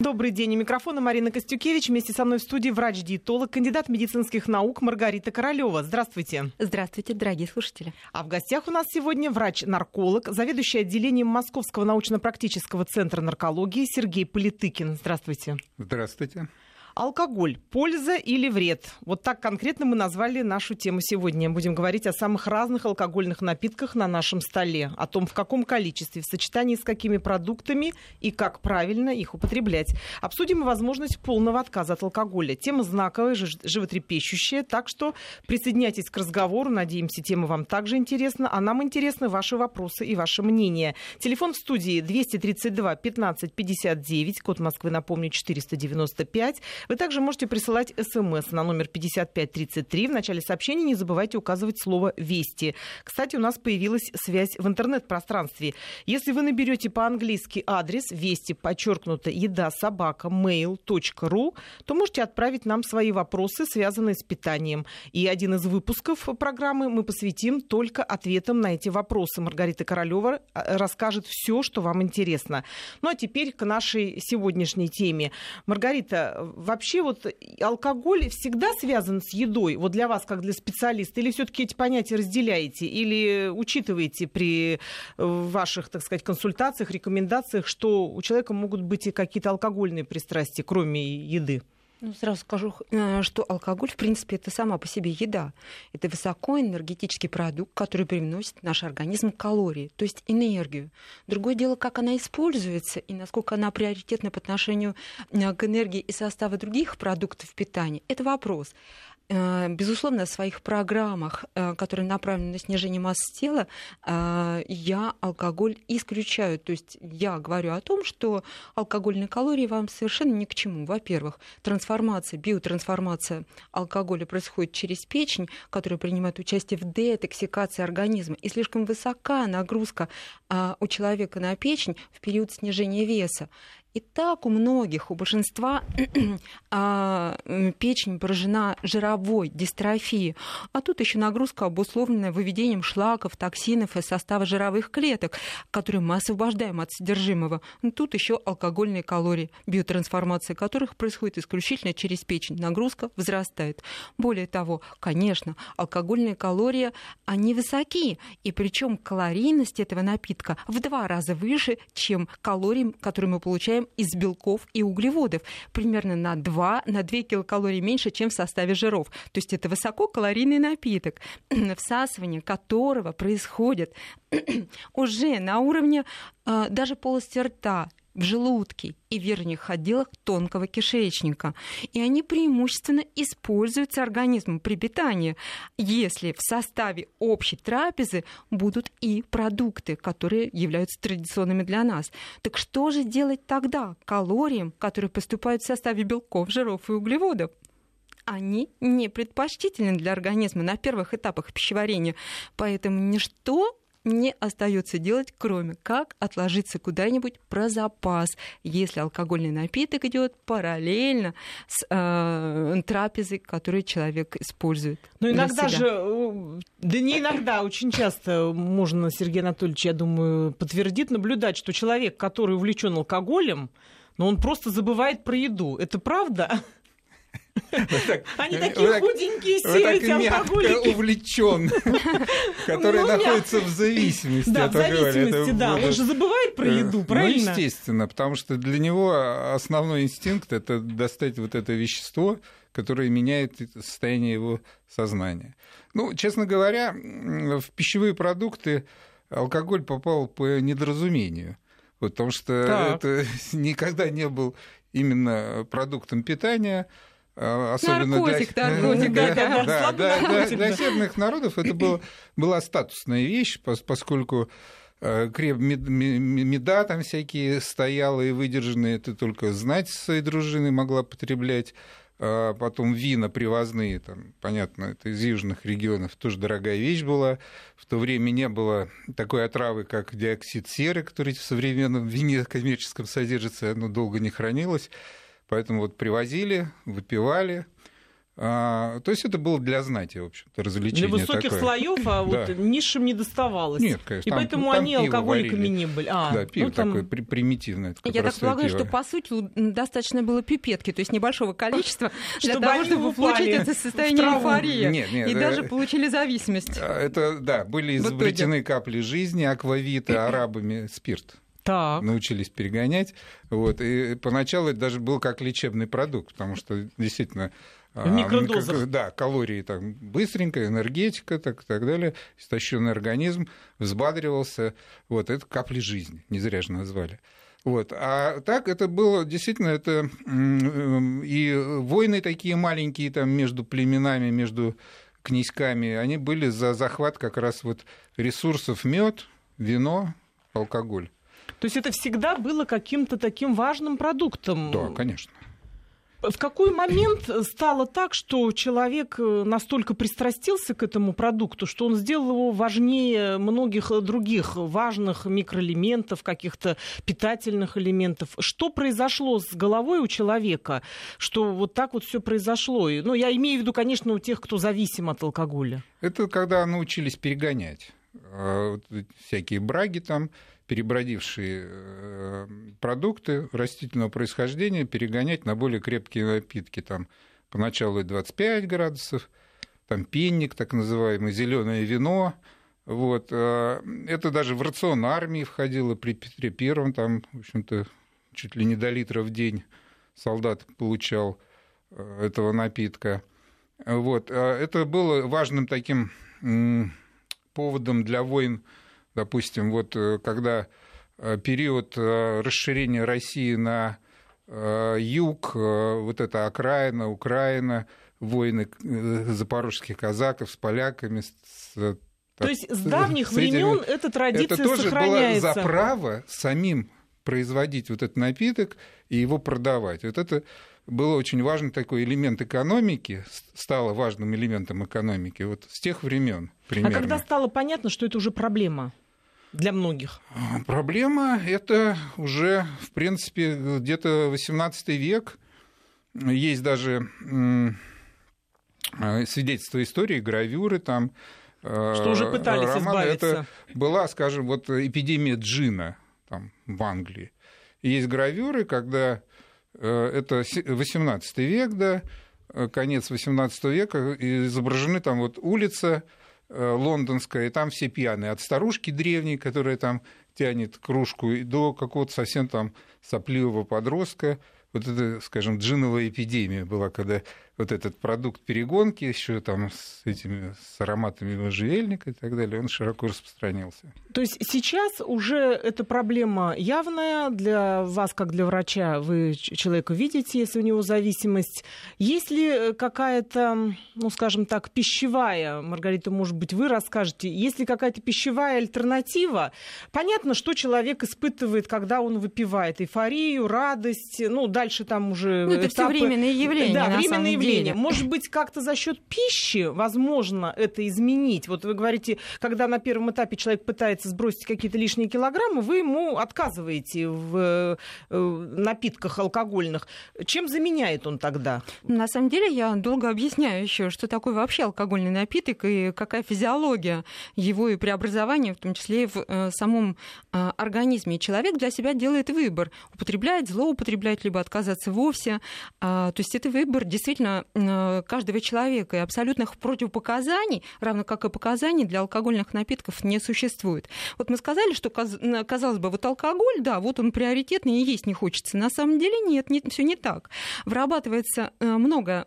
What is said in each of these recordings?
Добрый день. У микрофона Марина Костюкевич. Вместе со мной в студии врач-диетолог, кандидат медицинских наук Маргарита Королева. Здравствуйте. Здравствуйте, дорогие слушатели. А в гостях у нас сегодня врач-нарколог, заведующий отделением Московского научно-практического центра наркологии Сергей Политыкин. Здравствуйте. Здравствуйте. Алкоголь. Польза или вред? Вот так конкретно мы назвали нашу тему сегодня. Будем говорить о самых разных алкогольных напитках на нашем столе, о том, в каком количестве, в сочетании с какими продуктами и как правильно их употреблять. Обсудим возможность полного отказа от алкоголя. Тема знаковая, животрепещущая, так что присоединяйтесь к разговору. Надеемся, тема вам также интересна, а нам интересны ваши вопросы и ваше мнение. Телефон в студии 232 15 59, код Москвы, напомню, 495. Вы также можете присылать смс на номер 5533. В начале сообщения не забывайте указывать слово «Вести». Кстати, у нас появилась связь в интернет-пространстве. Если вы наберете по-английски адрес «Вести», подчеркнуто «Еда собака mail.ru», то можете отправить нам свои вопросы, связанные с питанием. И один из выпусков программы мы посвятим только ответам на эти вопросы. Маргарита Королева э, расскажет все, что вам интересно. Ну а теперь к нашей сегодняшней теме. Маргарита, вообще вот алкоголь всегда связан с едой, вот для вас, как для специалиста, или все-таки эти понятия разделяете, или учитываете при э, ваших, так сказать, консультациях, рекомендациях, что у человека могут быть и какие-то алкогольные пристрастия, кроме еды? Ну, сразу скажу, э, что алкоголь, в принципе, это сама по себе еда. Это высокоэнергетический продукт, который приносит в наш организм калории, то есть энергию. Другое дело, как она используется и насколько она приоритетна по отношению э, к энергии и составу других продуктов питания. Это вопрос. Э, безусловно, в своих программах, э, которые направлены на снижение массы тела, э, я алкоголь исключаю. То есть я говорю о том, что алкогольные калории вам совершенно ни к чему. Во-первых, трансформация, биотрансформация алкоголя происходит через печень, которая принимает участие в детоксикации организма. И слишком высока нагрузка у человека на печень в период снижения веса. И так у многих, у большинства а, печень поражена жировой дистрофией. А тут еще нагрузка, обусловленная выведением шлаков, токсинов из состава жировых клеток, которые мы освобождаем от содержимого. Ну, тут еще алкогольные калории, биотрансформация которых происходит исключительно через печень. Нагрузка возрастает. Более того, конечно, алкогольные калории, они высоки. И причем калорийность этого напитка в два раза выше, чем калории, которые мы получаем из белков и углеводов, примерно на 2, на 2 килокалории меньше, чем в составе жиров. То есть это высококалорийный напиток, всасывание которого происходит уже на уровне э, даже полости рта, в желудке и верхних отделах тонкого кишечника. И они преимущественно используются организмом при питании, если в составе общей трапезы будут и продукты, которые являются традиционными для нас. Так что же делать тогда калориям, которые поступают в составе белков, жиров и углеводов? они не предпочтительны для организма на первых этапах пищеварения. Поэтому ничто не остается делать, кроме как отложиться куда-нибудь про запас, если алкогольный напиток идет параллельно с э, трапезой, которую человек использует. Но иногда же, э, да не иногда, очень часто можно, Сергей Анатольевич, я думаю, подтвердит, наблюдать, что человек, который увлечен алкоголем, но он просто забывает про еду. Это правда? Они такие худенькие все, эти алкоголики. увлечен, который ну, находится в зависимости. Да, в зависимости, да. Он же забывает про э, еду, ну, правильно? Ну, естественно, потому что для него основной инстинкт – это достать вот это вещество, которое меняет состояние его сознания. Ну, честно говоря, в пищевые продукты алкоголь попал по недоразумению. Вот, потому что так. это никогда не был именно продуктом питания, особенно наркотик, для... наркотик, да, да, да, да, для, для северных народов это было, была статусная вещь, поскольку э, креп меда там всякие стояла и выдержанные, это только знать своей дружины могла потреблять. А потом вина привозные, там, понятно, это из южных регионов, тоже дорогая вещь была. В то время не было такой отравы, как диоксид серы, который в современном вине коммерческом содержится, оно долго не хранилось. Поэтому вот привозили, выпивали, А, то есть это было для знати, в общем-то, развлечение Для высоких такое. слоев, а вот да. низшим не доставалось. Нет, конечно. И там, поэтому там они алкоголиками варили. не были. А, да, пиво ну, там... такое при- примитивное. Я так полагаю, пиво. что по сути достаточно было пипетки, то есть небольшого количества, для чтобы того, чтобы получить это состояние эйфории. Нет, нет, и э... даже получили зависимость. Это, да, были изобретены капли жизни, аквавиты, арабами, спирт. Так. научились перегонять. Вот. И поначалу это даже был как лечебный продукт, потому что действительно в микродозах. Да, калории там быстренько, энергетика так, и так далее, истощенный организм взбадривался. Вот, это капли жизни, не зря же назвали. Вот. А так это было действительно это и войны такие маленькие там между племенами, между князьками, они были за захват как раз вот ресурсов мед, вино, алкоголь. То есть это всегда было каким-то таким важным продуктом? Да, конечно. В какой момент стало так, что человек настолько пристрастился к этому продукту, что он сделал его важнее многих других важных микроэлементов, каких-то питательных элементов? Что произошло с головой у человека, что вот так вот все произошло? Ну, я имею в виду, конечно, у тех, кто зависим от алкоголя. Это когда научились перегонять всякие браги там, перебродившие продукты растительного происхождения перегонять на более крепкие напитки. Там поначалу 25 градусов, там пенник, так называемый, зеленое вино. Вот. Это даже в рацион армии входило при Петре Первом, там, в общем-то, чуть ли не до литра в день солдат получал этого напитка. Вот. Это было важным таким поводом для войн Допустим, вот когда период расширения России на юг, вот эта окраина, Украина, войны запорожских казаков с поляками. С, То есть с давних с времен эта традиция это тоже сохраняется. было за право самим производить вот этот напиток и его продавать. Вот это был очень важный такой элемент экономики, стало важным элементом экономики вот с тех времен примерно. А когда стало понятно, что это уже проблема? Для многих? Проблема это уже, в принципе, где-то 18 век. Есть даже свидетельства истории, гравюры там. Что уже пытались романы. избавиться. Это была, скажем, вот эпидемия джина там, в Англии. И есть гравюры, когда это 18 век, да, конец 18 века, изображены там вот улица, лондонская, и там все пьяные. От старушки древней, которая там тянет кружку, и до какого-то совсем там сопливого подростка. Вот это, скажем, джиновая эпидемия была, когда вот этот продукт перегонки еще там с этими с ароматами можжевельника и так далее, он широко распространился. То есть сейчас уже эта проблема явная для вас, как для врача, вы человека видите, если у него зависимость. Есть ли какая-то, ну, скажем так, пищевая, Маргарита, может быть, вы расскажете, есть ли какая-то пищевая альтернатива? Понятно, что человек испытывает, когда он выпивает эйфорию, радость, ну, дальше там уже ну, это этапы... все временные явления, да, на временные самом явления. Деле. Может быть, как-то за счет пищи возможно это изменить? Вот вы говорите, когда на первом этапе человек пытается сбросить какие-то лишние килограммы, вы ему отказываете в напитках алкогольных. Чем заменяет он тогда? На самом деле я долго объясняю еще, что такое вообще алкогольный напиток и какая физиология его и преобразования, в том числе и в самом организме. Человек для себя делает выбор. Употреблять, злоупотреблять, либо отказаться вовсе. То есть это выбор действительно каждого человека. И абсолютных противопоказаний, равно как и показаний для алкогольных напитков не существует. Вот мы сказали, что, казалось бы, вот алкоголь, да, вот он приоритетный и есть не хочется. На самом деле нет, не, все не так. Вырабатывается много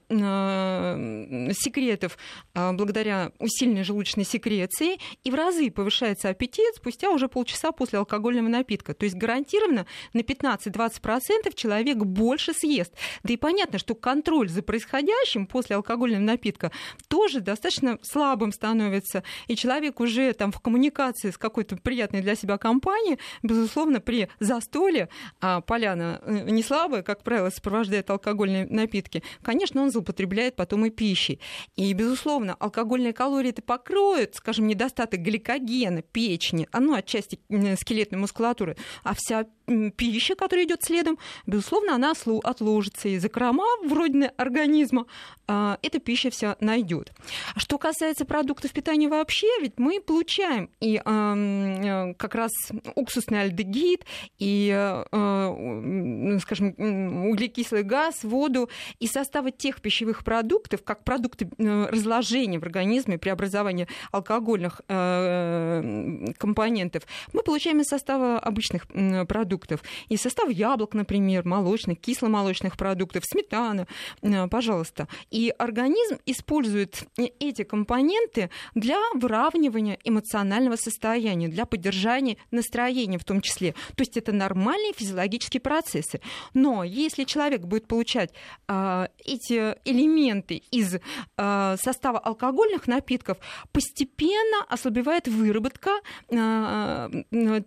секретов благодаря усиленной желудочной секреции, и в разы повышается аппетит спустя уже полчаса после алкогольного напитка. То есть гарантированно на 15-20% человек больше съест. Да и понятно, что контроль за происходящим после алкогольного напитка тоже достаточно слабым становится. И человек уже там в коммуникации с какой-то приятной для себя компанией, безусловно, при застоле, а поляна не слабая, как правило, сопровождает алкогольные напитки, конечно, он злоупотребляет потом и пищей. И, безусловно, алкогольные калории это покроют, скажем, недостаток гликогена, печени, ну, отчасти скелетной мускулатуры, а вся пища, которая идет следом, безусловно, она отложится, и закрома в родине организма а, эта пища вся найдет. Что касается продуктов питания вообще, ведь мы получаем и э, как раз уксусный альдегид, и, э, скажем, углекислый газ, воду, и составы тех пищевых продуктов, как продукты разложения в организме, преобразования алкогольных э, компонентов, мы получаем из состава обычных продуктов. Из состава яблок, например, молочных, кисломолочных продуктов, сметана, пожалуйста. И организм использует эти компоненты для выравнивания эмоционального состояния, для поддержания настроения в том числе. То есть это нормальные физиологические процессы. Но если человек будет получать э, эти элементы из э, состава алкогольных напитков, постепенно ослабевает выработка э,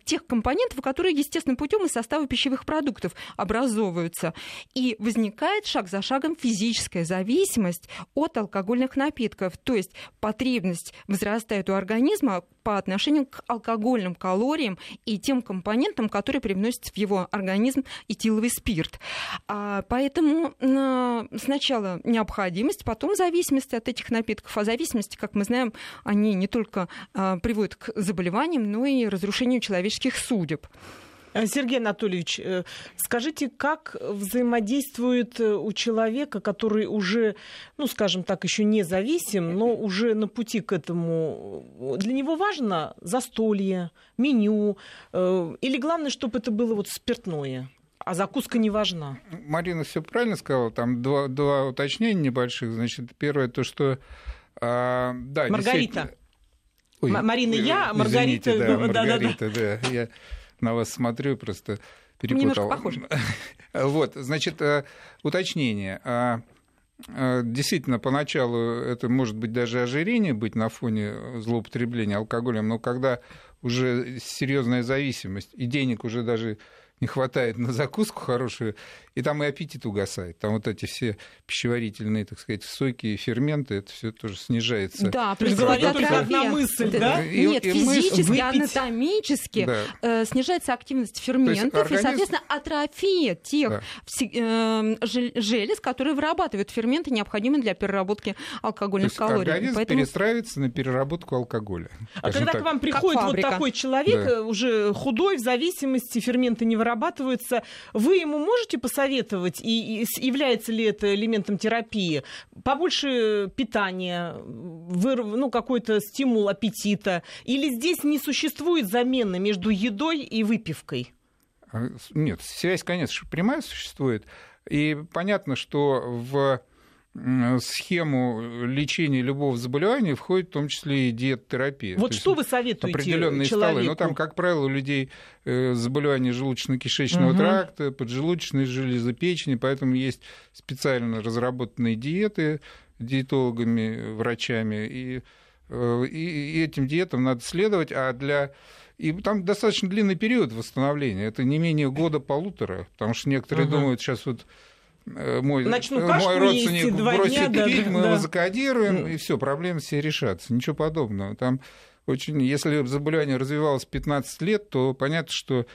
тех компонентов, которые естественным путем из состава пищевых продуктов образовываются. И возникает шаг за шагом физическая зависимость от алкогольных напитков. То есть потребность возрастает у организма по отношению к алкогольным калориям и тем компонентам, которые привносят в его организм этиловый спирт. А, поэтому сначала необходимость, потом зависимость от этих напитков. А зависимости, как мы знаем, они не только а, приводят к заболеваниям, но и разрушению человеческих судеб. Э, Сергей Анатольевич, э, скажите, как взаимодействует э, у человека, который уже, ну, скажем так, еще не зависим, но уже на пути к этому, для него важно застолье, меню, или главное, чтобы это было вот спиртное? А закуска не важна. Марина все правильно сказала. Там два, два уточнения небольших. Значит, первое то, что а, да, Маргарита. Ой, Марина, я, Маргарита. Извините, да, Маргарита, да, да. Я на вас смотрю, просто перепутал. похоже. Вот, значит, э, уточнение. А, э, действительно, поначалу это может быть даже ожирение быть на фоне злоупотребления алкоголем, но когда уже серьезная зависимость, и денег уже даже не хватает на закуску хорошую, и там и аппетит угасает. Там вот эти все пищеварительные, так сказать, соки и ферменты, это все тоже снижается. Да, плюс только одна мысль, да? И, Нет, и физически, выпить... анатомически да. э, снижается активность ферментов, организм... и, соответственно, атрофия тех да. э, желез, которые вырабатывают ферменты, необходимые для переработки алкогольных То есть калорий. Организм Поэтому... перестраивается на переработку алкоголя. А когда так. к вам приходит вот такой человек, да. уже худой, в зависимости, ферменты не вырабатываются, вы ему можете посоветовать посоветовать, и, и является ли это элементом терапии? Побольше питания, вырв, ну, какой-то стимул аппетита? Или здесь не существует замены между едой и выпивкой? А, нет, связь, конечно, прямая существует. И понятно, что в схему лечения любого заболевания входит в том числе и диет-терапия. Вот что вы советуете определенные человеку? столы. Ну, там, как правило, у людей э, заболевания желудочно-кишечного угу. тракта, поджелудочной железы, печени, поэтому есть специально разработанные диеты диетологами, врачами, и, э, и, и этим диетам надо следовать, а для и там достаточно длинный период восстановления, это не менее года-полутора, потому что некоторые угу. думают, сейчас вот мой, Начну э, мой родственник бросит дня, пить, да, мы да. его закодируем, и все, проблемы все решатся. Ничего подобного. Там очень, если заболевание развивалось 15 лет, то понятно, что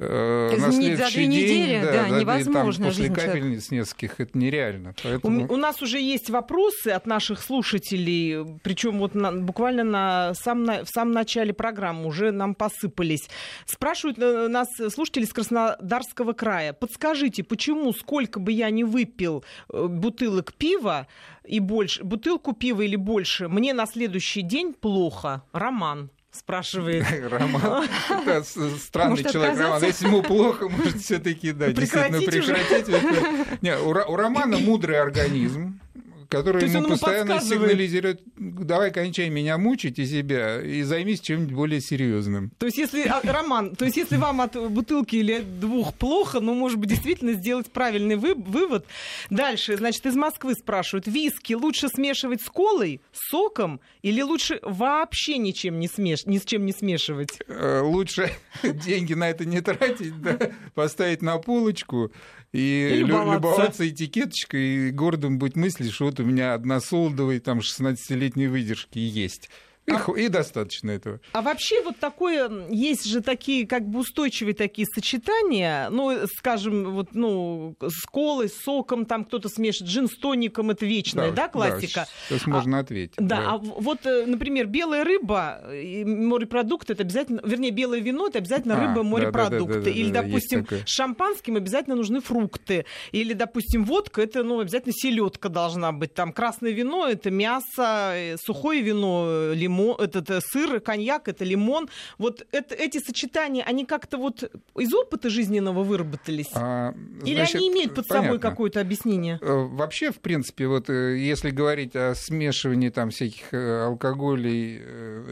Э, на следующий день, недели, да, да, невозможно. Там, после капельниц нескольких это нереально. Поэтому... У, у нас уже есть вопросы от наших слушателей, причем вот на, буквально на сам, на, в самом начале программы уже нам посыпались. Спрашивают э, нас слушатели из Краснодарского края. Подскажите, почему сколько бы я ни выпил э, бутылок пива и больше, бутылку пива или больше, мне на следующий день плохо? Роман спрашивает. Роман. Это странный человек, Роман. Если ему плохо, может, все-таки да, действительно прекратить. Не, у Романа мудрый организм который ему постоянно сигнализирует, давай кончай меня мучить и себя, и займись чем-нибудь более серьезным. То есть, если, а, Роман, то есть, если вам от бутылки или двух плохо, ну, может быть, действительно сделать правильный вы, вывод. Дальше, значит, из Москвы спрашивают, виски лучше смешивать с колой, соком, или лучше вообще ничем не смеш... ни с чем не смешивать? Э, лучше деньги на это не тратить, да, поставить на полочку, и, и любоваться. любоваться этикеточкой, и гордым быть мыслью, что вот у меня односолдовый там 16-летней выдержки есть. И, а, и достаточно этого. А вообще вот такое, есть же такие как бы устойчивые такие сочетания, ну, скажем, вот, ну, с колой, с соком, там кто-то смешивает, джин с тоником, это вечная, да, да классика? Да, сейчас можно ответить. Да, да, а вот, э, например, белая рыба, морепродукты, это обязательно, вернее, белое вино, это обязательно а, рыба, морепродукты. Да, да, да, Или, да, допустим, с шампанским обязательно нужны фрукты. Или, допустим, водка, это, ну, обязательно селедка должна быть. Там красное вино, это мясо, э, сухое вино, лимон, этот э, сыр, коньяк, это лимон. Вот это, эти сочетания, они как-то вот из опыта жизненного выработались? А, Или значит, они имеют под понятно. собой какое-то объяснение? Э, вообще, в принципе, вот если говорить о смешивании там всяких алкоголей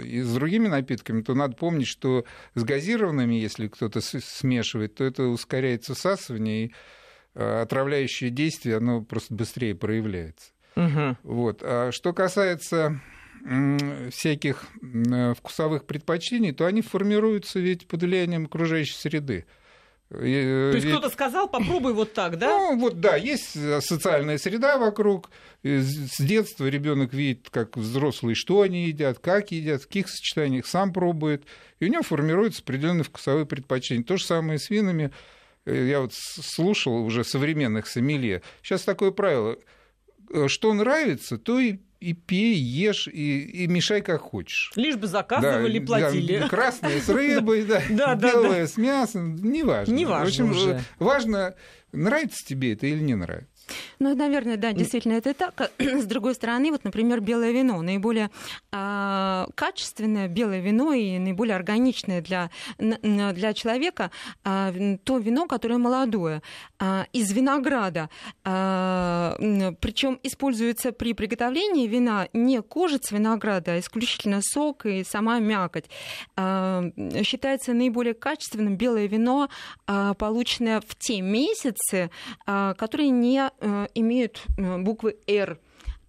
и с другими напитками, то надо помнить, что с газированными, если кто-то смешивает, то это ускоряет всасывание и отравляющее действие, оно просто быстрее проявляется. Угу. Вот. А что касается всяких вкусовых предпочтений, то они формируются ведь под влиянием окружающей среды. То есть Ведь... кто-то сказал, попробуй вот так, да? Ну, вот да, есть социальная среда вокруг. С детства ребенок видит, как взрослые, что они едят, как едят, в каких сочетаниях, сам пробует. И у него формируются определенные вкусовые предпочтения. То же самое с винами. Э, я вот слушал уже современных сомелье. Сейчас такое правило. Э, что нравится, то и и пей, ешь, и, и мешай как хочешь. Лишь бы заказывали, да, платили. Да, красное с рыбой, да, да, белое с мясом, неважно. Неважно В общем, важно, нравится тебе это или не нравится. Ну, наверное, да, действительно, это так. С другой стороны, вот, например, белое вино. Наиболее э, качественное белое вино и наиболее органичное для, для человека э, то вино, которое молодое, э, из винограда. Э, причем используется при приготовлении вина не кожица винограда, а исключительно сок и сама мякоть. Э, считается наиболее качественным белое вино, э, полученное в те месяцы, э, которые не имеют э, буквы «Р»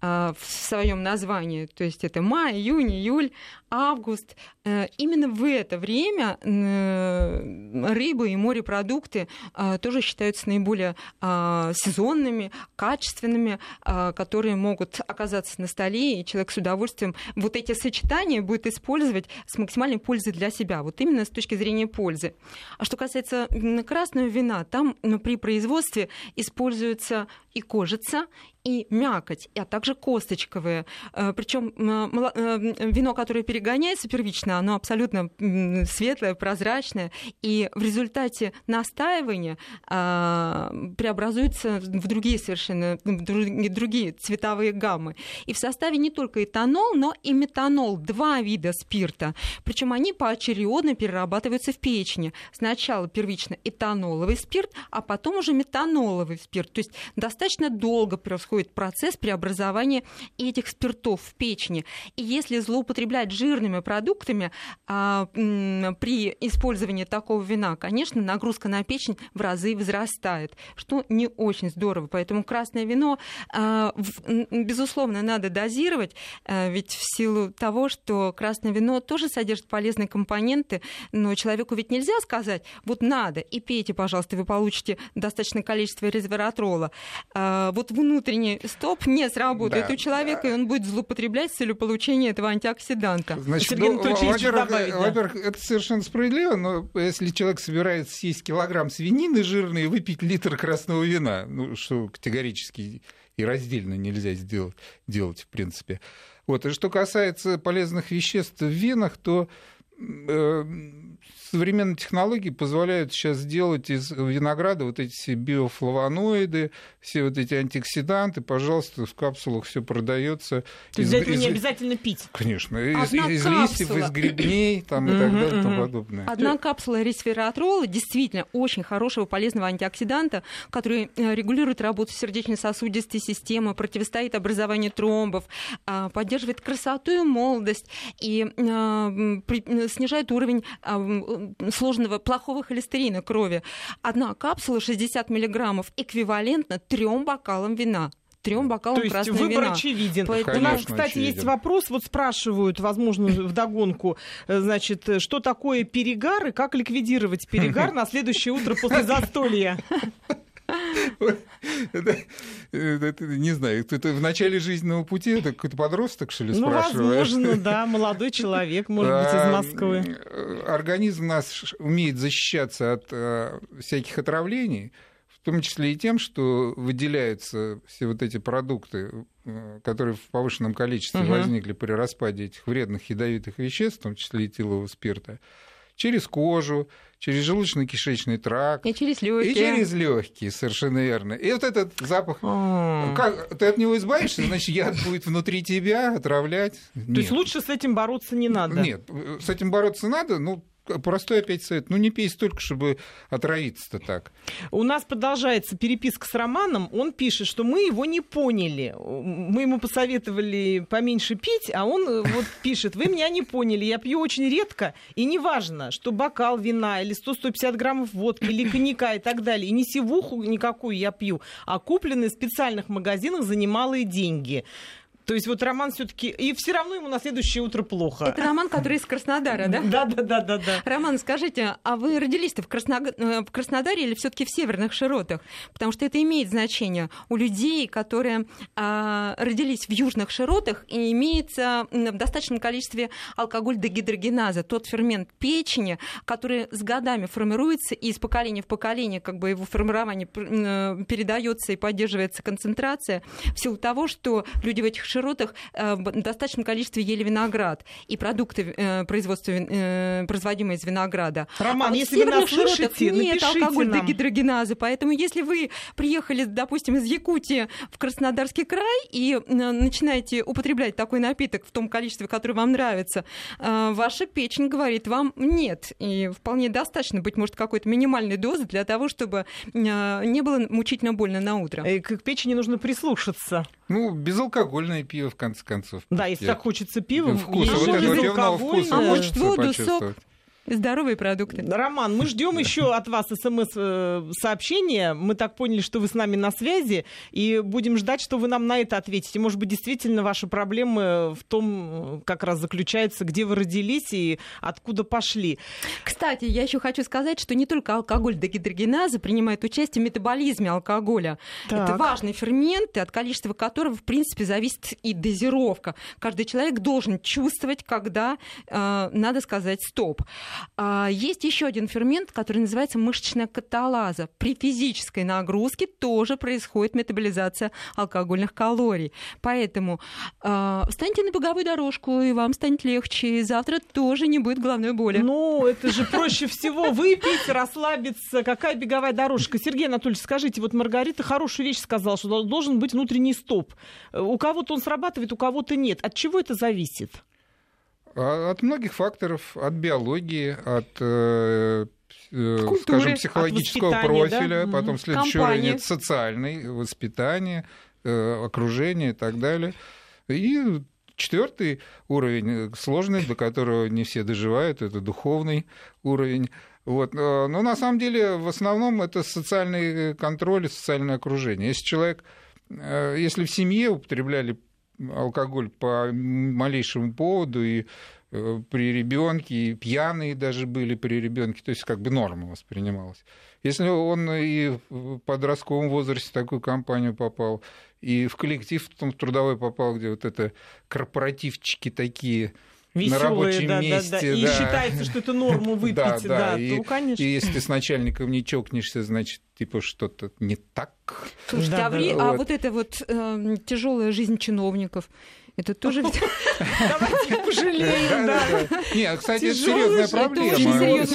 э, в своем названии, то есть это май, июнь, июль, август. Э, именно в это время э, рыбы и морепродукты э, тоже считаются наиболее сезонными, качественными, которые могут оказаться на столе, и человек с удовольствием вот эти сочетания будет использовать с максимальной пользой для себя, вот именно с точки зрения пользы. А что касается красного вина, там при производстве используется и кожица, и мякоть, а также косточковые. Причем вино, которое перегоняется первично, оно абсолютно светлое, прозрачное, и в результате настаивания а, преобразуется в другие совершенно в другие цветовые гаммы. И в составе не только этанол, но и метанол, два вида спирта. Причем они поочередно перерабатываются в печени. Сначала первично этаноловый спирт, а потом уже метаноловый спирт. То есть достаточно долго происходит процесс преобразования этих спиртов в печени. И если злоупотреблять жир жирными продуктами а, при использовании такого вина, конечно, нагрузка на печень в разы возрастает, что не очень здорово. Поэтому красное вино, а, безусловно, надо дозировать, а, ведь в силу того, что красное вино тоже содержит полезные компоненты, но человеку ведь нельзя сказать, вот надо, и пейте, пожалуйста, вы получите достаточное количество резвератрола. Вот внутренний стоп не сработает да. у человека, и он будет злоупотреблять с целью получения этого антиоксиданта. Значит, ну, во-первых, да? во-первых, это совершенно справедливо, но если человек собирается съесть килограмм свинины жирной и выпить литр красного вина, ну, что категорически и раздельно нельзя сделать, делать, в принципе. Вот. И что касается полезных веществ в винах, то современные технологии позволяют сейчас сделать из винограда вот эти биофлавоноиды, все вот эти антиоксиданты, пожалуйста, в капсулах все продается. То есть из, из... не обязательно пить? Конечно. Из, из листьев, из грибней там, и так далее и тому подобное. Одна капсула ресвератрола действительно очень хорошего полезного антиоксиданта, который э, регулирует работу сердечно-сосудистой системы, противостоит образованию тромбов, а, поддерживает красоту и молодость и а, снижает уровень сложного плохого холестерина крови. Одна капсула 60 миллиграммов эквивалентно трем бокалам вина трем бокалам То есть красного выбор вина. очевиден. Поэтому... У нас, кстати, очевиден. есть вопрос, вот спрашивают, возможно, вдогонку, э, значит, что такое перегар и как ликвидировать перегар на следующее утро после застолья? Не знаю, это в начале жизненного пути это какой-то подросток, что ли, Ну, спрашивает? возможно, да, молодой человек, может быть, из Москвы. Э, Организм наш умеет защищаться от э, всяких отравлений, в том числе и тем, что выделяются все вот эти продукты, э, которые в повышенном количестве возникли при распаде этих вредных ядовитых веществ, в том числе этилового спирта, через кожу, через желудочно-кишечный тракт И через и легкие. через легкие, совершенно верно. И вот этот запах как, ты от него избавишься, значит, яд будет внутри тебя отравлять. То есть лучше с этим бороться не надо. Нет, с этим бороться надо, ну, простой опять совет. Ну, не пей столько, чтобы отравиться-то так. У нас продолжается переписка с Романом. Он пишет, что мы его не поняли. Мы ему посоветовали поменьше пить, а он э, вот пишет, вы меня не поняли, я пью очень редко, и неважно, что бокал вина или 100-150 граммов водки или коньяка и так далее. И не сивуху никакую я пью, а купленные в специальных магазинах за немалые деньги. То есть вот Роман все-таки... И все равно ему на следующее утро плохо. Это Роман, который из Краснодара, да? Да, да, да, да, да. Роман, скажите, а вы родились-то в, Красно- э, в Краснодаре или все-таки в северных широтах? Потому что это имеет значение. У людей, которые а, родились в южных широтах, и имеется в достаточном количестве алкоголь-дегидрогеназа, тот фермент печени, который с годами формируется и из поколения в поколение как бы его формирование э, передается и поддерживается концентрация в силу того, что люди в этих широтах э, в достаточном количестве ели виноград и продукты э, производства, э, производимые из винограда. Роман, А вот если вы нас широтах слышите, нет алкоголь нам. дегидрогеназы, поэтому если вы приехали, допустим, из Якутии в Краснодарский край и начинаете употреблять такой напиток в том количестве, которое вам нравится, ваша печень говорит вам нет. И вполне достаточно, быть может, какой-то минимальной дозы для того, чтобы не было мучительно больно на утро. Э, К печени нужно прислушаться. Ну, безалкогольное пиво, в конце концов. Да, если так хочется пива, Вкуса, есть вот этого пивного вкуса А может, хочется воду, почувствовать. Здоровые продукты. Роман, мы ждем еще от вас смс-сообщения. Мы так поняли, что вы с нами на связи, и будем ждать, что вы нам на это ответите. Может быть, действительно ваши проблемы в том, как раз заключаются, где вы родились и откуда пошли. Кстати, я еще хочу сказать, что не только алкоголь дегидрогеназа принимает участие в метаболизме алкоголя. Так. Это важный фермент, и от количества которого, в принципе, зависит и дозировка. Каждый человек должен чувствовать, когда э, надо сказать стоп. А, есть еще один фермент, который называется мышечная каталаза. При физической нагрузке тоже происходит метаболизация алкогольных калорий. Поэтому э, встаньте на беговую дорожку, и вам станет легче. И завтра тоже не будет головной боли. Ну, это же проще всего выпить, расслабиться. Какая беговая дорожка? Сергей Анатольевич, скажите, вот Маргарита хорошую вещь сказала, что должен быть внутренний стоп. У кого-то он срабатывает, у кого-то нет. От чего это зависит? А От многих факторов, от биологии, от э, э, Культуры, скажем, психологического да? профиля, Мгм. потом следующий Компании. уровень социальный, воспитание, э, окружение и так далее. И четвертый уровень, сложный, до которого не все доживают, это духовный уровень. Вот. Но на самом деле в основном это социальный контроль и социальное окружение. Если человек, если в семье употребляли алкоголь по малейшему поводу и э, при ребенке, и пьяные даже были при ребенке, то есть как бы норма воспринималась. Если он и в подростковом возрасте в такую компанию попал, и в коллектив в трудовой попал, где вот это корпоративчики такие на Веселые, рабочем да, да, месте, да. И да. считается, что это норму выпить, Да, да, да, и- то, конечно. И если ты с начальником не чокнешься, значит, типа что-то не так. Слушайте, Да, а, да, а вот. вот эта вот э, тяжелая жизнь чиновников, это тоже Давайте пожалеем, да. Не, кстати, это серьезная проблема. серьезная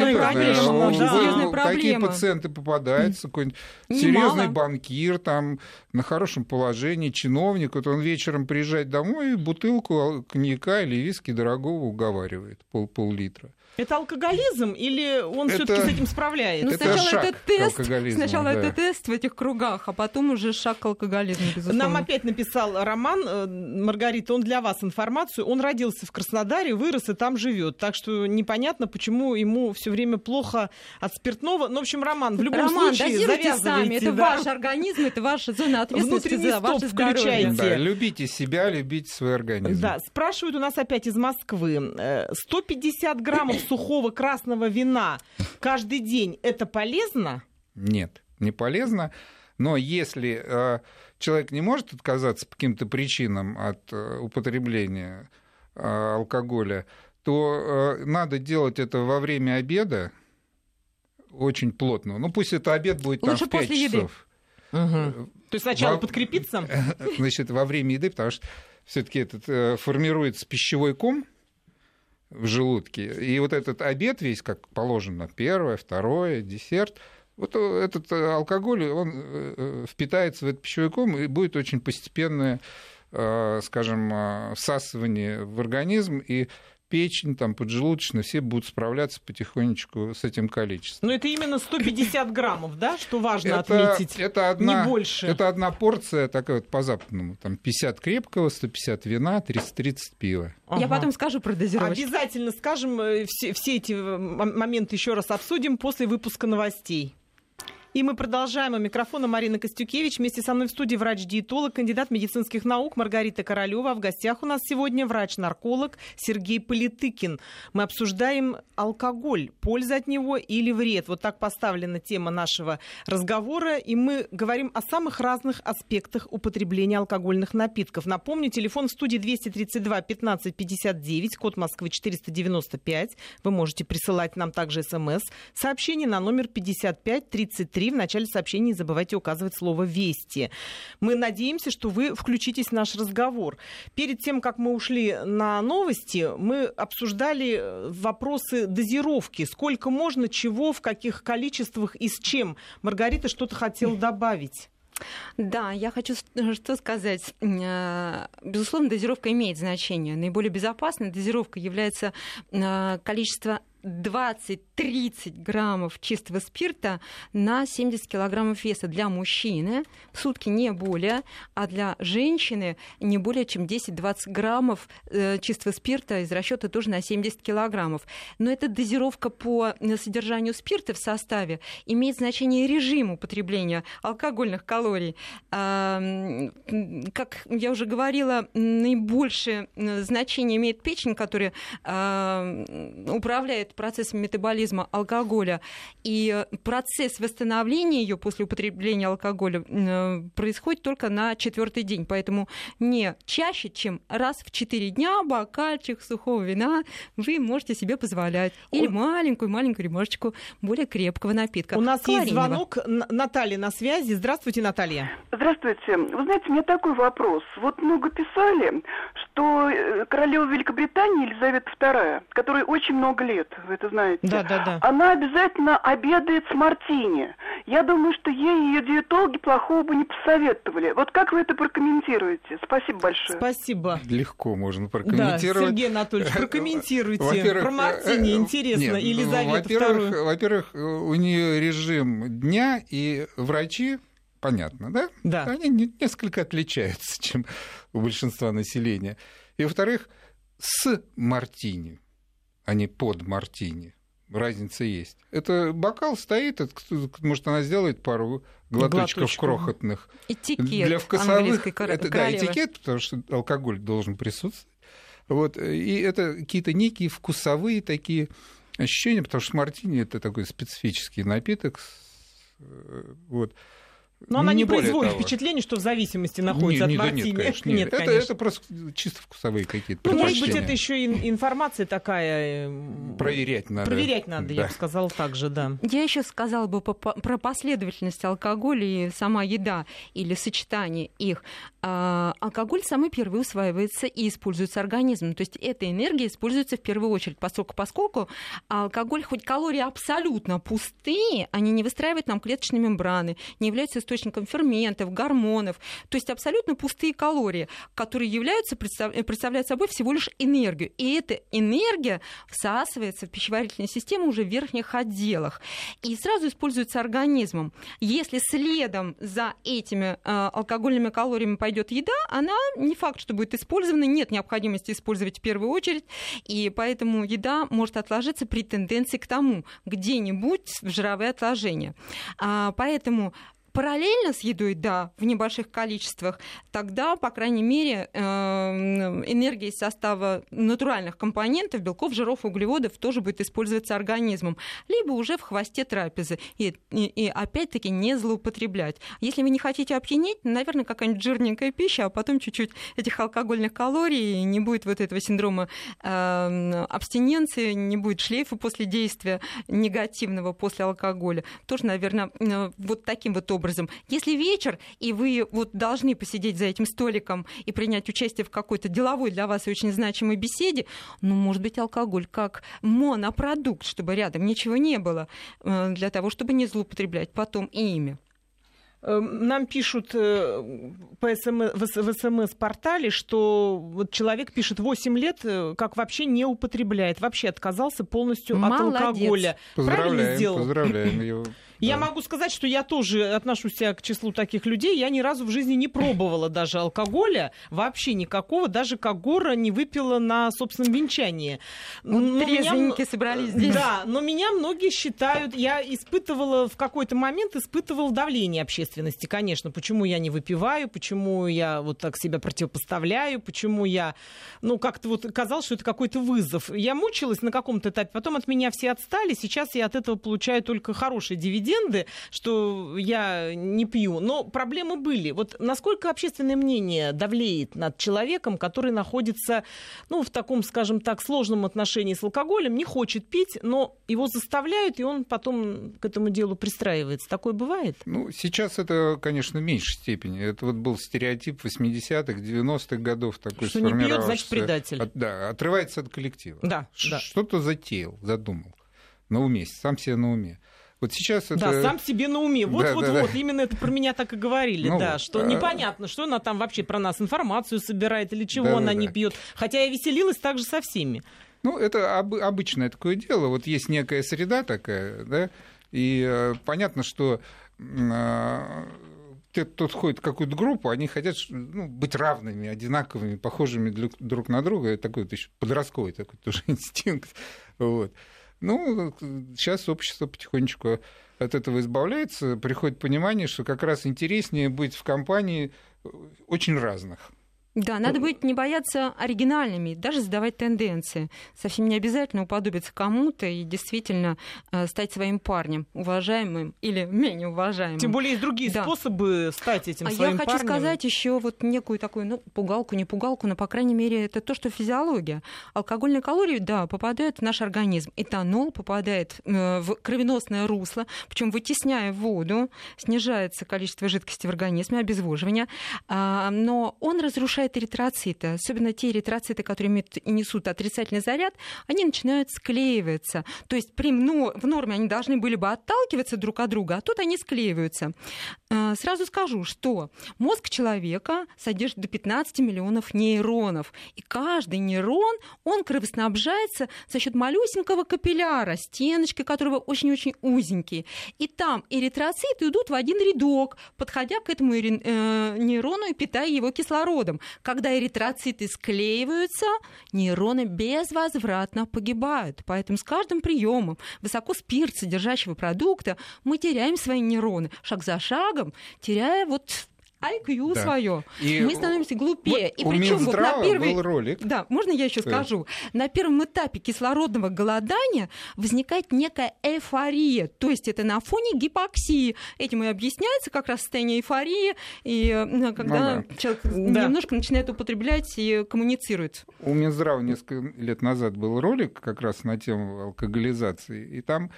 проблема, Такие пациенты попадаются, какой-нибудь серьезный банкир, там, на хорошем положении, чиновник, вот он вечером приезжает домой и бутылку коньяка или виски дорогого уговаривает, пол- пол-литра. Это алкоголизм или он Это- все-таки с этим справляется? ну, Это сначала шаг это тест, сначала да. это тест в этих кругах, а потом уже шаг к алкоголизму, безусловно. Нам опять написал Роман, э, Маргарита, он для вас информацию. Он родился в Краснодаре, вырос и там живет. Так что непонятно, почему ему все время плохо от спиртного. Ну, в общем, Роман, в любом Роман, случае, дозируйте сами, завязывайте. это да. ваш организм, это ваша зона ответственности Внутренний за ваше стоп здоровье. включайте. Да, любите себя, любите свой организм. Да, спрашивают у нас опять из Москвы. Э, 150 граммов сухого красного вина каждый день – это полезно? Нет, не полезно. Но если э, человек не может отказаться по каким-то причинам от э, употребления э, алкоголя, то э, надо делать это во время обеда очень плотно. Ну, пусть это обед будет Лучше там в 5 часов. Угу. То есть сначала во... подкрепиться? Значит, во время еды, потому что все-таки этот э, формируется пищевой ком в желудке. И вот этот обед весь, как положено, первое, второе, десерт, вот этот э, алкоголь, он э, впитается в этот пищевой ком и будет очень постепенное, скажем, всасывание в организм, и печень, там, поджелудочная, все будут справляться потихонечку с этим количеством. Но это именно 150 граммов, да, что важно это, отметить, это одна, не больше. Это одна порция, такая вот по-западному, там 50 крепкого, 150 вина, 30-30 пива. Ага. Я потом скажу про дозировку. Обязательно скажем, э, все, все эти э, моменты еще раз обсудим после выпуска новостей. И мы продолжаем. У микрофона Марина Костюкевич. Вместе со мной в студии врач-диетолог, кандидат медицинских наук Маргарита Королева. А в гостях у нас сегодня врач-нарколог Сергей Политыкин. Мы обсуждаем алкоголь, польза от него или вред. Вот так поставлена тема нашего разговора. И мы говорим о самых разных аспектах употребления алкогольных напитков. Напомню, телефон в студии 232 15 59, код Москвы 495. Вы можете присылать нам также смс. Сообщение на номер 55 33 3. В начале сообщения не забывайте указывать слово «Вести». Мы надеемся, что вы включитесь в наш разговор. Перед тем, как мы ушли на новости, мы обсуждали э, вопросы дозировки. Сколько можно, чего, в каких количествах и с чем. Маргарита что-то хотела добавить. Да, я хочу что сказать. Э, безусловно, дозировка имеет значение. Наиболее безопасной дозировка является э, количество 20-30 граммов чистого спирта на 70 килограммов веса для мужчины, в сутки не более, а для женщины не более чем 10-20 граммов э, чистого спирта из расчета тоже на 70 килограммов. Но эта дозировка по содержанию спирта в составе имеет значение режим употребления алкогольных калорий. Как я уже говорила, наибольшее э, значение имеет печень, которая управляет процессом метаболизма алкоголя, и процесс восстановления ее после употребления алкоголя э, происходит только на четвертый день. Поэтому не чаще, чем раз в четыре дня бокальчик сухого вина вы можете себе позволять. Или маленькую-маленькую рюмашечку более крепкого напитка. У нас есть звонок. Наталья на связи. Здравствуйте, Наталья. Здравствуйте. Вы знаете, у меня такой вопрос. Вот много писали, что э, королева Великобритании Елизавета II, которой очень много лет, вы это знаете, да, да, да. она обязательно обедает с мартини. Я думаю, что ей ее диетологи плохого бы не посоветовали. Вот как вы это прокомментируете? Спасибо большое. Спасибо. Легко можно прокомментировать. Да, Сергей Анатольевич, прокомментируйте. Про мартини э, интересно, нет, Елизавета во-первых, во-первых, у нее режим дня, и врачи понятно, да? Да. Они несколько отличаются, чем у большинства населения. И, во-вторых, с мартини, а не под мартини. Разница есть. Это бокал стоит, это, может, она сделает пару глоточков Глоточку. крохотных. Этикет Для вкусовых. Это, да, этикет, потому что алкоголь должен присутствовать. Вот, и это какие-то некие вкусовые такие ощущения, потому что мартини это такой специфический напиток. Э, вот. Но она не, не производит того. впечатление, что в зависимости находится не, от мартини. Нет, конечно, нет. нет это, конечно. это просто чисто вкусовые какие-то ну, Может быть, это еще и информация такая... Э, Проверять надо. Проверять надо, да. я бы сказала так же, да. Я еще сказала бы про последовательность алкоголя и сама еда или сочетание их. А, алкоголь самый первый усваивается и используется организмом. То есть эта энергия используется в первую очередь, поскольку, поскольку алкоголь, хоть калории абсолютно пустые, они не выстраивают нам клеточные мембраны, не являются источником ферментов, гормонов. То есть абсолютно пустые калории, которые являются, представляют собой всего лишь энергию. И эта энергия всасывается в пищеварительную систему уже в верхних отделах и сразу используется организмом. Если следом за этими э, алкогольными калориями пойдет еда, она не факт, что будет использована, нет необходимости использовать в первую очередь, и поэтому еда может отложиться при тенденции к тому, где-нибудь в жировые отложения. А, поэтому параллельно с едой, да, в небольших количествах, тогда, по крайней мере, эм, энергия из состава натуральных компонентов, белков, жиров, углеводов тоже будет использоваться организмом, либо уже в хвосте трапезы. И, и, и опять-таки не злоупотреблять. Если вы не хотите опьянеть, наверное, какая-нибудь жирненькая пища, а потом чуть-чуть этих алкогольных калорий, не будет вот этого синдрома э, абстиненции, не будет шлейфа после действия негативного после алкоголя. Тоже, наверное, э, вот таким вот образом. Если вечер, и вы вот должны посидеть за этим столиком и принять участие в какой-то деловой для вас очень значимой беседе, ну, может быть, алкоголь как монопродукт, чтобы рядом ничего не было, э, для того, чтобы не злоупотреблять потом ими. Эм, нам пишут э, по СМ, в СМС-портале, что вот человек пишет 8 лет, э, как вообще не употребляет, вообще отказался полностью Молодец. от алкоголя. Правильно сделал? Поздравляем его. Я могу сказать, что я тоже отношусь к числу таких людей. Я ни разу в жизни не пробовала даже алкоголя, вообще никакого, даже Кагора не выпила на собственном венчании. Вот меня трезвенники м- собрались здесь. Да, но меня многие считают, я испытывала в какой-то момент, испытывала давление общественности, конечно. Почему я не выпиваю, почему я вот так себя противопоставляю, почему я, ну, как-то вот казалось, что это какой-то вызов. Я мучилась на каком-то этапе, потом от меня все отстали, сейчас я от этого получаю только хорошие дивиденды, что я не пью. Но проблемы были. Вот насколько общественное мнение давлеет над человеком, который находится, ну, в таком, скажем так, сложном отношении с алкоголем, не хочет пить, но его заставляют, и он потом к этому делу пристраивается. Такое бывает? Ну, сейчас это, конечно, в меньшей степени. Это вот был стереотип 80-х, 90-х годов такой Что не пьет, значит, предатель. От- да, отрывается от коллектива. Да, Ш- да. Что-то затеял, задумал. На уме, сам себе на уме. Вот сейчас это... Да, сам себе на уме. Вот, Да, вот, да, вот. да. Именно это про меня так и говорили, Ну да, вот, что а- непонятно, что она там вообще про нас информацию собирает или чего Да, да, она не да. пьет. Хотя я веселилась так же со всеми. Ну, это об- обычное такое дело. Вот есть некая среда такая, да, и э, понятно, что а, те, кто входит в какую-то группу, они хотят ну, быть равными, одинаковыми, похожими друг, друг на друга. Это такой вот еще подростковый такой тоже инстинкт. Вот. Ну, сейчас общество потихонечку от этого избавляется, приходит понимание, что как раз интереснее быть в компании э, очень разных. Да, надо будет не бояться оригинальными, даже задавать тенденции. Совсем не обязательно уподобиться кому-то и действительно э, стать своим парнем, уважаемым или менее уважаемым. Тем более есть другие Да. способы стать этим а своим я хочу парнем. сказать еще вот некую такую, ну, пугалку, не пугалку, но, по крайней мере, это то, что физиология. Алкогольные калории, да, попадают в наш организм. Этанол попадает э, в кровеносное русло, причем вытесняя воду, снижается количество жидкости в организме, обезвоживание, А, но он разрушает эритроциты, особенно те эритроциты, которые несут отрицательный заряд, они начинают склеиваться. То есть при мно- в норме они должны были бы отталкиваться друг от друга, а тут они склеиваются. Э, Сразу скажу, что мозг человека содержит до 15 миллионов нейронов. И каждый нейрон, он кровоснабжается за счет малюсенького капилляра, стеночки которого очень-очень узенькие. И там эритроциты идут в один рядок, подходя к этому э, нейрону и питая его кислородом. Когда эритроциты склеиваются, нейроны безвозвратно погибают. Поэтому с каждым приемом высокоспирт содержащего продукта мы теряем свои нейроны шаг за шагом, теряя вот IQ Да. свое. И Мы становимся глупее. и у причем вот на первый... был ролик. Да, можно я еще Да. скажу? На первом этапе кислородного голодания возникает некая эйфория, то есть это на фоне гипоксии. Этим и объясняется как раз состояние эйфории, и э, когда Ну человек Да. немножко начинает употреблять и коммуницирует. У Минздрава несколько лет назад был ролик как раз на тему алкоголизации, и там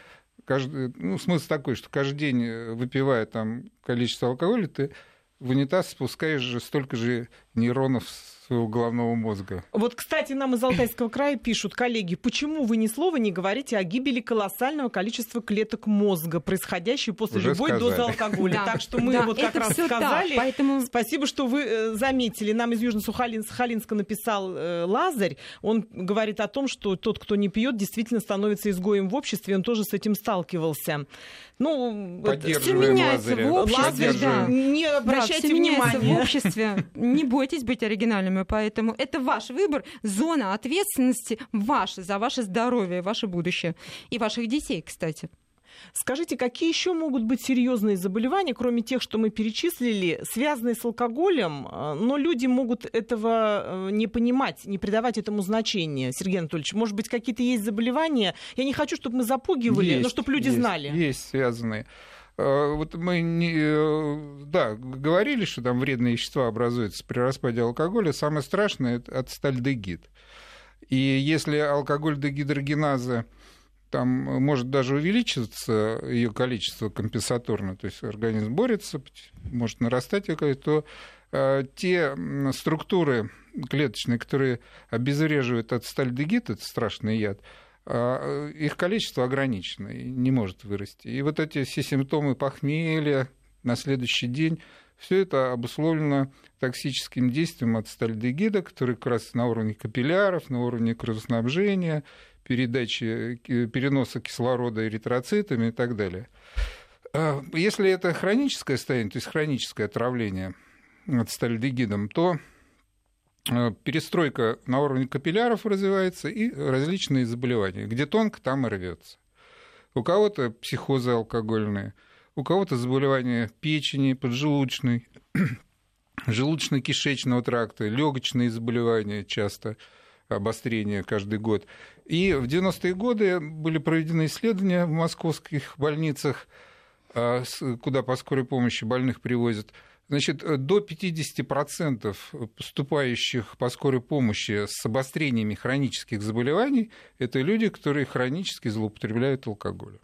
каждый, ну, смысл такой, что каждый день, э, выпивая там количество алкоголя, ты в унитаз спускаешь же столько же нейронов своего головного мозга. Вот, кстати, нам из Алтайского края пишут, коллеги, почему вы ни слова не говорите о гибели колоссального количества клеток мозга, происходящей после Уже любой сказали. дозы алкоголя? Да. Так что мы Да, вот как раз всё так, сказали. поэтому Спасибо, что вы э, заметили. Нам из Южно-Сахалинска написал э, Лазарь. Он говорит о том, что тот, кто не пьет, действительно становится изгоем в обществе. Он тоже с этим сталкивался. Ну, Поддерживаем всё меняется Лазаря. в обществе, Лазарь, да. не Да, обращайте меняется внимания. в обществе. Не бойтесь быть оригинальными, поэтому это ваш выбор, зона ответственности ваша за ваше здоровье, ваше будущее и ваших детей, кстати. Скажите, какие еще могут быть серьезные заболевания, кроме тех, что мы перечислили, связанные с алкоголем, э, но люди могут этого э, не понимать, не придавать этому значения? Сергей Анатольевич, может быть, какие-то есть заболевания? Я не хочу, чтобы мы запугивали, есть, но чтобы люди есть, знали. Есть связанные. Э, вот мы не, да, говорили, что там вредные вещества образуются при распаде алкоголя. Самое страшное – это ацетальдегид. И если алкоголь дегидрогеназа там может даже увеличиться ее количество компенсаторно, то есть организм борется, может нарастать, то э, те структуры клеточные, которые обезвреживают от стальдегид, это страшный яд, э, их количество ограничено и не может вырасти. И вот эти все симптомы похмелья на следующий день, все это обусловлено токсическим действием от стальдегида, который как раз на уровне капилляров, на уровне кровоснабжения, передачи, переноса кислорода эритроцитами и так далее. А, если это хроническое состояние, то есть хроническое отравление от стальдегидом, то а, перестройка на уровне капилляров развивается и различные заболевания. Где тонко, там и рвется. У кого-то психозы алкогольные, у кого-то заболевания печени, поджелудочной, желудочно-кишечного тракта, легочные заболевания часто – обострения каждый год. И в 90-е годы были проведены исследования в московских больницах, а, куда по скорой помощи больных привозят. Значит, до 50% поступающих по скорой помощи с обострениями хронических заболеваний – это люди, которые хронически злоупотребляют алкоголем.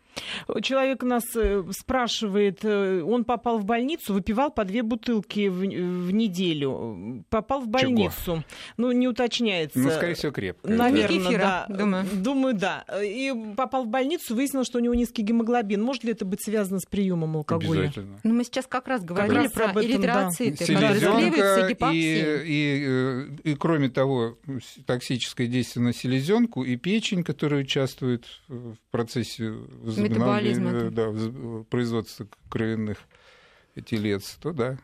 Человек нас э, спрашивает, э, он попал в больницу, выпивал по две бутылки в, в неделю. Попал в больницу. Чего? Ну, не уточняется. Ну, скорее всего, крепко. Наверное, Кефира, да. Думаю. думаю, да. И попал в больницу, выяснилось, что у него низкий гемоглобин. Может ли это быть связано с приемом алкоголя? Обязательно. Ну, мы сейчас как раз говорили как раз про эритроциты. Да. Селезенка и, и, э, и, кроме того, токсическое действие на селезенку и печень, которая участвует в процессе метаболизма. Да, производства кровяных телец, то да,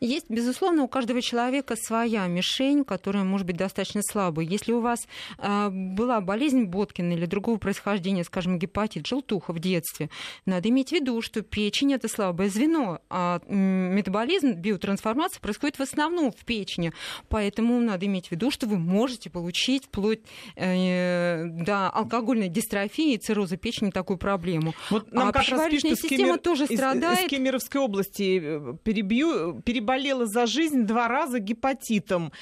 есть, безусловно, у каждого человека своя мишень, которая может быть достаточно слабой. Если у вас э, была болезнь Боткина или другого происхождения, скажем, гепатит, желтуха в детстве, надо иметь в виду, что печень это слабое звено, а метаболизм, биотрансформация происходит в основном в печени. Поэтому надо иметь в виду, что вы можете получить вплоть э, до алкогольной дистрофии и цирроза печени такую проблему. Вот нам а как раз пишут, система Кемер... тоже страдает. Из, из Кемеровской области э, перебью переболела за жизнь два раза гепатитом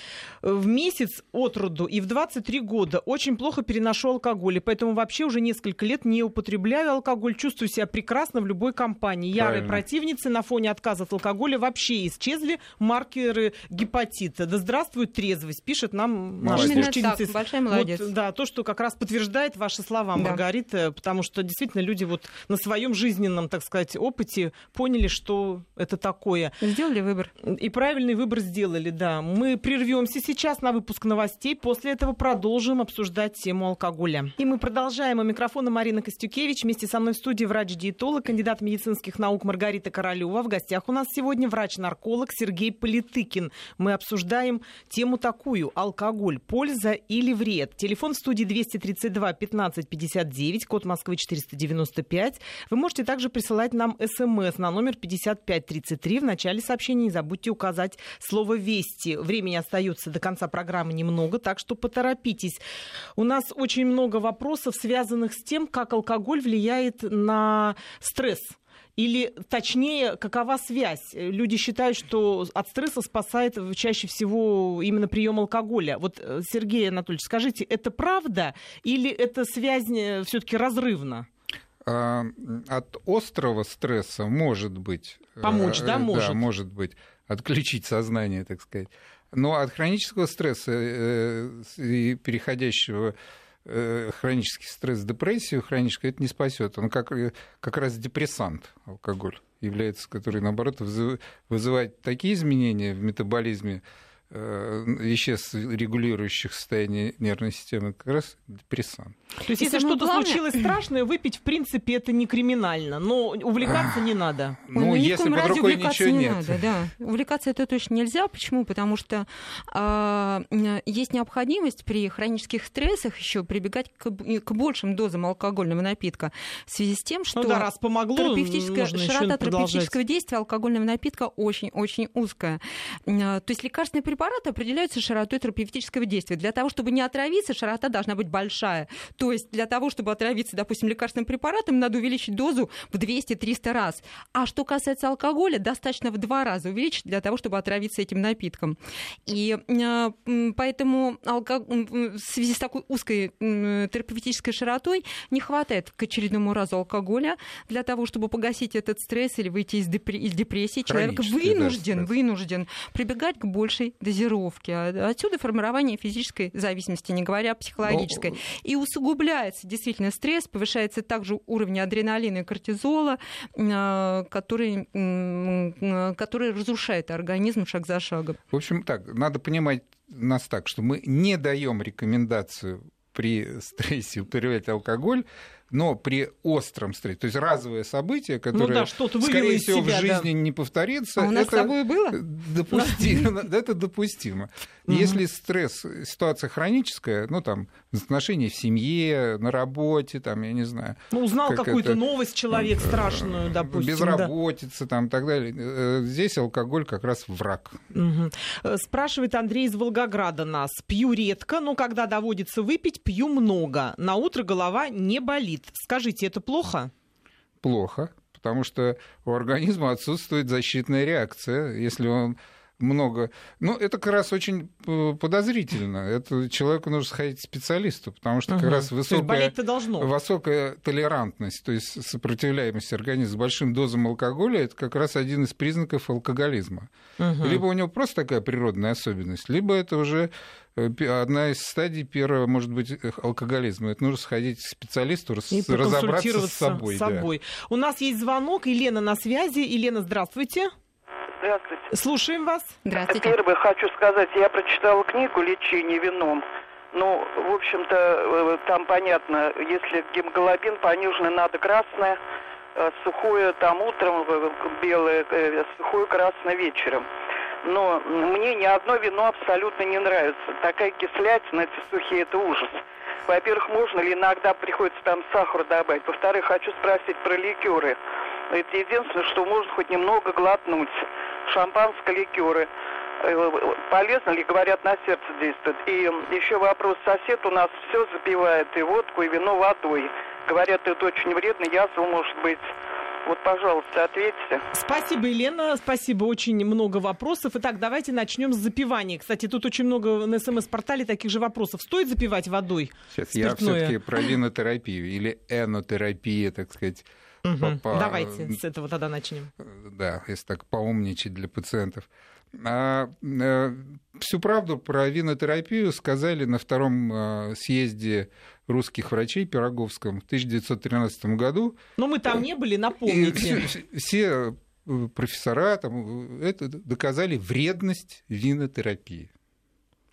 в месяц от роду и в 23 года. Очень плохо переношу алкоголь, и поэтому вообще уже несколько лет не употребляю алкоголь, чувствую себя прекрасно в любой компании. Ярые Правильно. противницы на фоне отказа от алкоголя вообще исчезли маркеры гепатита. Да здравствует трезвость, пишет нам наша слушательница. Большая молодец. Вот, да, то, что как раз подтверждает ваши слова, Маргарита, да. потому что действительно люди вот на своем жизненном, так сказать, опыте поняли, что это такое. Сделали выбор. И правильный выбор сделали, да. Мы прервемся сейчас на выпуск новостей. После этого продолжим обсуждать тему алкоголя. И мы продолжаем. У микрофона Марина Костюкевич. Вместе со мной в студии врач-диетолог, кандидат медицинских наук Маргарита Королева. В гостях у нас сегодня врач-нарколог Сергей Политыкин. Мы обсуждаем тему такую. Алкоголь. Польза или вред? Телефон в студии 232 15 59, код Москвы 495. Вы можете также присылать нам смс на номер 5533 в начале сообщения не забудьте указать слово «Вести». Времени остается до конца программы немного, так что поторопитесь. У нас очень много вопросов, связанных с тем, как алкоголь влияет на стресс. Или, точнее, какова связь? Люди считают, что от стресса спасает чаще всего именно прием алкоголя. Вот, э, Сергей Анатольевич, скажите, это правда или эта связь э, все-таки разрывна? А, от острого стресса может быть... Помочь, да, э, может? Да, может быть. Отключить сознание, так сказать. Но от хронического стресса э, и переходящего э, хронический стресс, депрессию хроническую, это не спасет. Он как, как раз депрессант, алкоголь, является, который, наоборот, вызывает такие изменения в метаболизме Э, веществ, регулирующих состояние нервной системы, как раз депрессан. То есть, если что-то главное... случилось страшное, выпить, в принципе, это не криминально, но увлекаться не надо. Ну, ну если под рукой ничего не нет. Надо, да. Увлекаться это точно нельзя. Почему? Потому что э, есть необходимость при хронических стрессах еще прибегать к, к большим дозам алкогольного напитка в связи с тем, что ну да, раз помогло, терапевтическая, широта терапевтического действия алкогольного напитка очень-очень узкая. То есть лекарственные препараты определяются широтой терапевтического действия. Для того, чтобы не отравиться, широта должна быть большая. То есть для того, чтобы отравиться, допустим, лекарственным препаратом, надо увеличить дозу в 200-300 раз. А что касается алкоголя, достаточно в два раза увеличить для того, чтобы отравиться этим напитком. И э, поэтому алко... в связи с такой узкой терапевтической широтой не хватает к очередному разу алкоголя для того, чтобы погасить этот стресс или выйти из, депрессии. Человек вынужден, да, вынужден прибегать к большей дозировки. А отсюда формирование физической зависимости, не говоря о психологической. Но... И усугубляется действительно стресс, повышается также уровень адреналина и кортизола, а, который, который разрушает организм шаг за шагом. В общем, так, надо понимать нас так, что мы не даем рекомендацию при стрессе употреблять алкоголь, но при остром стрессе, то есть разовое событие, которое, ну да, скорее всего, себя, в жизни да. не повторится, а у нас это, с собой было? Допустимо, это допустимо. Если стресс, ситуация хроническая, ну там, отношения в семье, на работе, там, я не знаю. Ну, узнал как какую-то это, новость человек э, страшную, допустим. Безработица, да. там, и так далее. Э, здесь алкоголь как раз враг. Угу. Спрашивает Андрей из Волгограда нас. Пью редко, но когда доводится выпить, пью много. На утро голова не болит. Скажите, это плохо? Плохо, потому что у организма отсутствует защитная реакция. Если он много. Ну, это как раз очень э, подозрительно. Это человеку нужно сходить к специалисту, потому что угу. как раз высокая, высокая толерантность, то есть сопротивляемость организма с большим дозом алкоголя, это как раз один из признаков алкоголизма. Угу. Либо у него просто такая природная особенность, либо это уже э, одна из стадий первого, может быть, алкоголизма. Это нужно сходить к специалисту, и разобраться с собой. С собой. Да. У нас есть звонок. Елена на связи. Елена, здравствуйте. Здравствуйте. Слушаем вас. Здравствуйте. Первое хочу сказать, я прочитала книгу «Лечение вином». Ну, в общем-то, э, там понятно, если гемоглобин пониженный, надо красное, э, сухое там утром, э, белое, сухое красное вечером. Но мне ни одно вино абсолютно не нравится. Такая кислятина, эти сухие, это ужас. Во-первых, можно ли иногда приходится там сахар добавить? Во-вторых, хочу спросить про ликеры. Это единственное, что можно хоть немного глотнуть шампанское, ликеры. Э, полезно ли, говорят, на сердце действует. И еще вопрос, сосед у нас все запивает, и водку, и вино водой. Говорят, это очень вредно, язва может быть. Вот, пожалуйста, ответьте. Спасибо, Елена. Спасибо. Очень много вопросов. Итак, давайте начнем с запивания. Кстати, тут очень много на СМС-портале таких же вопросов. Стоит запивать водой? Сейчас спиртное? я все-таки про винотерапию или энотерапия, так сказать. Угу. По, Давайте с этого тогда начнем. Да, если так поумничать для пациентов. А, а, всю правду про винотерапию сказали на втором а, съезде русских врачей Пироговском в 1913 году. Но мы там не были, напомните. все, все э, профессора там, это доказали вредность винотерапии.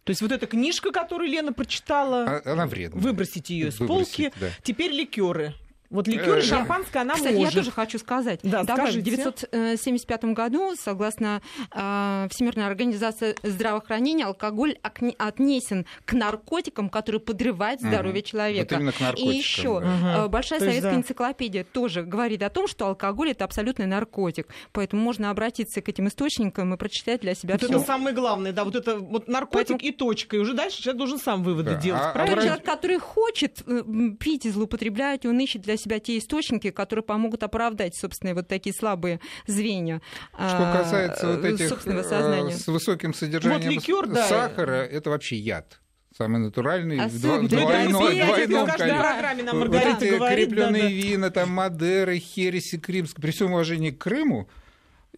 То есть вот эта книжка, которую Лена прочитала, она вредная. Выбросить ее из полки. Да. Теперь ликеры. Вот ликер и э, шампанское она Кстати, может. я тоже хочу сказать. Да, Давай, в 1975 году, согласно э, Всемирной организации здравоохранения, алкоголь отнесен к наркотикам, которые подрывают здоровье угу. человека. Вот и еще да. Э, большая То советская да. энциклопедия тоже говорит о том, что алкоголь это абсолютный наркотик. Поэтому можно обратиться к этим источникам и прочитать для себя вот все. Это самое главное, да, вот это вот наркотик Поэтому... и точка. И уже дальше человек должен сам выводы да. делать. А, правильно? А человек, который хочет э, пить и злоупотреблять, он ищет для себя те источники, которые помогут оправдать, собственно, вот такие слабые звенья Что касается вот этих э, с высоким содержанием вот ликер, да. сахара, это вообще яд самый натуральный, а двойной, двойной, двойном программе нам Маргарита вот эти говорит, крепленные да, да. вина, там Мадеры, Хереси, Кримск, при всем уважении к Крыму,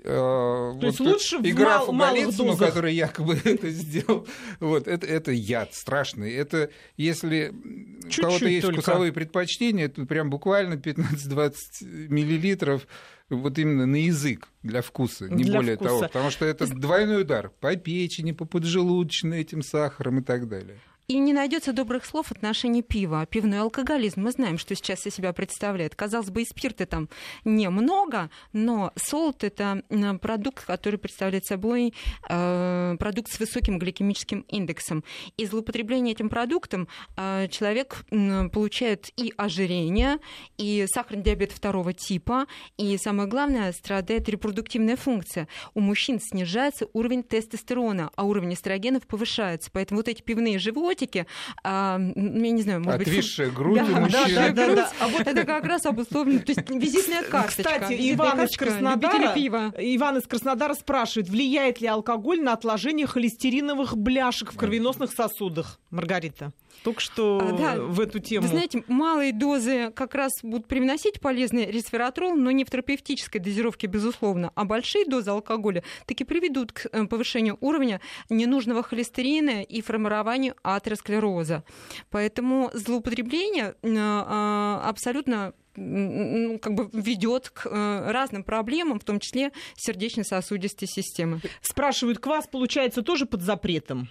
То есть лучше и в графу мал- дозах. который якобы это сделал, вот, это, это яд страшный. Это если у кого-то есть только. вкусовые предпочтения, то прям буквально 15-20 миллилитров вот именно на язык для вкуса, не Для более вкуса. того. Потому что это двойной удар по печени, по поджелудочной этим сахаром и так далее. И не найдется добрых слов в отношении пива. Пивной алкоголизм, мы знаем, что сейчас из себя представляет. Казалось бы, и спирта там немного, но солод — это продукт, который представляет собой э, продукт с высоким гликемическим индексом. И злоупотребление этим продуктом э, человек м, получает и ожирение, и сахарный диабет второго типа, и самое главное, страдает репродуктивная функция. У мужчин снижается уровень тестостерона, а уровень эстрогенов повышается. Поэтому вот эти пивные животики, а, я не знаю, может быть... Отвисшая грудь у Да, мужчин. да, да, да. да. А вот это как раз обусловлено, то есть визитная карточка. Кстати, визитная Иван из Краснодара, пива. Иван из Краснодара спрашивает, влияет ли алкоголь на отложение холестериновых бляшек в кровеносных сосудах? Маргарита, только что А, да. в эту тему. Вы знаете, малые дозы как раз будут привносить полезный ресвератрол, но не в терапевтической дозировке, безусловно. А большие дозы алкоголя таки приведут к э, повышению уровня ненужного холестерина и формированию атеросклероза. Поэтому злоупотребление э, э, абсолютно ну, как бы ведет к разным проблемам, в том числе сердечно-сосудистой системы. Спрашивают, квас, получается, тоже под запретом?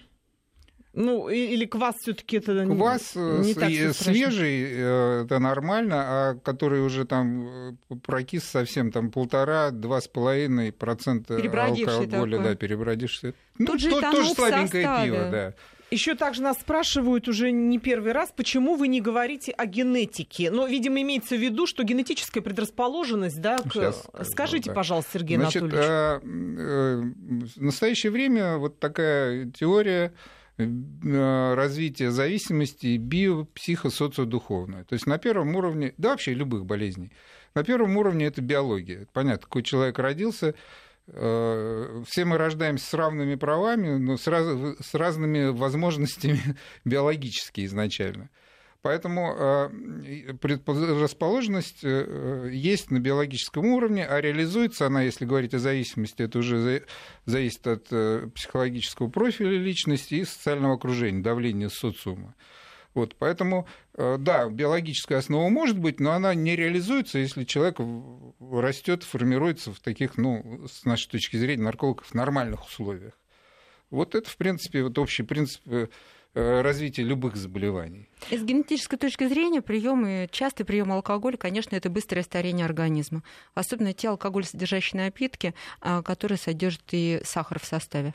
Ну, или квас все таки это не- Квас э, не так страшно? свежий, э, это нормально, а который уже там э, прокис совсем, там полтора-два с половиной процента алкоголя, такой. да, перебродивший. Ну, Тут же то- тоже слабенькое составе. пиво, да. Еще также нас спрашивают уже не первый раз, почему вы не говорите о генетике. Но, видимо, имеется в виду, что генетическая предрасположенность, да, к- скажу, Скажите, да. пожалуйста, Сергей Значит, Анатольевич. э, э, в настоящее время вот такая теория э, развития зависимости биопсихосоциодуховная. То есть на первом уровне, да вообще любых болезней, на первом уровне это биология. Понятно, какой человек родился, э, все мы рождаемся с равными правами, но с, раз- с разными возможностями биологически изначально. Поэтому э, предрасположенность э, есть на биологическом уровне, а реализуется она, если говорить о зависимости, это уже за- зависит от э, психологического профиля личности и социального окружения, давления социума. Вот, поэтому, да, биологическая основа может быть, но она не реализуется, если человек растет, формируется в таких, ну, с нашей точки зрения, наркологов, нормальных условиях. Вот это, в принципе, вот общий принцип развития любых заболеваний. И с генетической точки зрения приемы, частый прием алкоголя, конечно, это быстрое старение организма. Особенно те алкоголь-содержащие напитки, а, которые содержат и сахар в составе.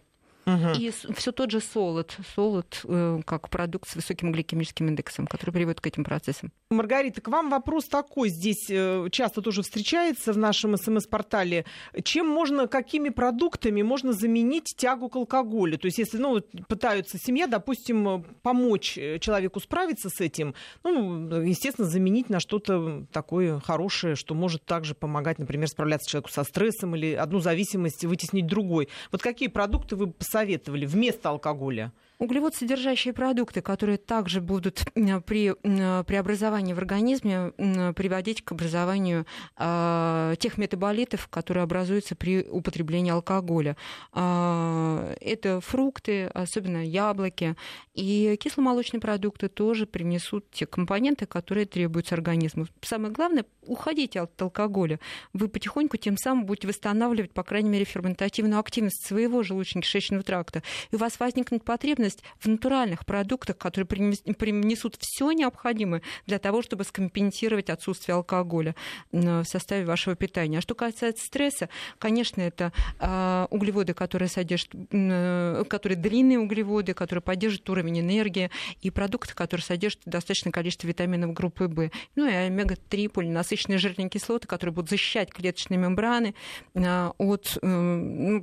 Мгм. И все тот же солод, солод э, как продукт с высоким гликемическим индексом, который приводит к этим процессам. Маргарита, к вам вопрос такой. Здесь э, часто тоже встречается в нашем СМС-портале. Чем можно, какими продуктами можно заменить тягу к алкоголю? То есть, если ну, пытаются семья, допустим, помочь э, человеку справиться с этим, ну, естественно, заменить на что-то такое хорошее, что может также помогать, например, справляться человеку со стрессом или одну зависимость вытеснить другой. Вот какие продукты вы бы посоветовали вместо алкоголя? Углеводсодержащие продукты, которые также будут при преобразовании в организме приводить к образованию а, тех метаболитов, которые образуются при употреблении алкоголя. А, Это фрукты, особенно яблоки, и кисломолочные продукты тоже принесут те компоненты, которые требуются организму. Самое главное, уходите от алкоголя. Вы потихоньку тем самым будете восстанавливать, по крайней мере, ферментативную активность своего желудочно-кишечного тракта. И у вас возникнет потребность в натуральных продуктах, которые принес- принесут все необходимое для того, чтобы скомпенсировать отсутствие алкоголя в составе вашего питания. А что касается стресса, конечно, это а, углеводы, которые содержат, э, которые длинные углеводы, которые поддерживают уровень энергии, и продукты, которые содержат достаточное количество витаминов группы В. Ну и омега-3 полинасыщенные жирные кислоты, которые будут защищать клеточные мембраны а, от, э,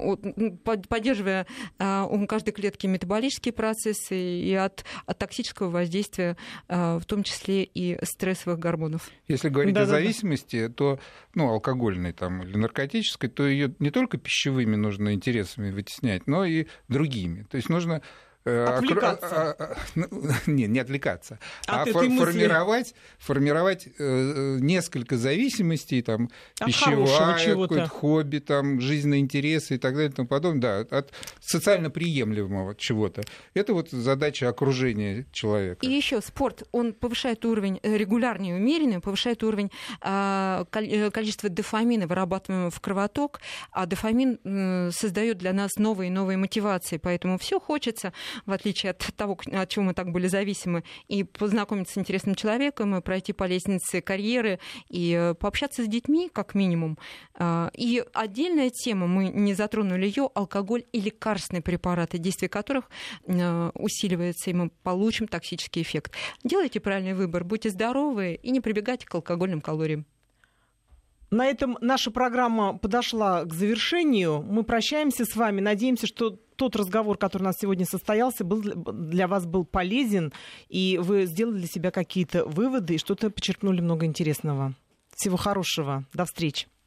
от- поддерживая а, каждой клетки метаболические процессы и от, от токсического воздействия, а, в том числе и стрессовых гормонов. Если говорить о Да-да-да. зависимости, то, ну, алкогольной там, или наркотической, то ее не только пищевыми нужно интересами вытеснять, но и другими. То есть нужно отвлекаться. А, а, ну, не, не отвлекаться, От а этой мысли. формировать, формировать э, несколько зависимостей, там, От пищевая, какое-то хобби, там, жизненные интересы и так далее и тому подобное, да, от социально приемлемого чего-то. Это вот задача окружения человека. И еще спорт, он повышает уровень, э, регулярный и умеренный, повышает уровень а, э, количества дофамина, вырабатываемого в кровоток, а дофамин создает для нас новые и новые мотивации, поэтому все хочется, в отличие от того, от чего мы так были зависимы, и познакомиться с интересным человеком, и пройти по лестнице карьеры, и э, пообщаться с детьми, как минимум. А, И отдельная тема, мы не затронули ее, алкоголь и лекарственные препараты, действие которых э, усиливается, и мы получим токсический эффект. Делайте правильный выбор, будьте здоровы и не прибегайте к алкогольным калориям. На этом наша программа подошла к завершению. Мы прощаемся с вами. Надеемся, что тот разговор, который у нас сегодня состоялся, был для- вас был полезен, и вы сделали для себя какие-то выводы и что-то почерпнули много интересного. Всего хорошего. До встречи.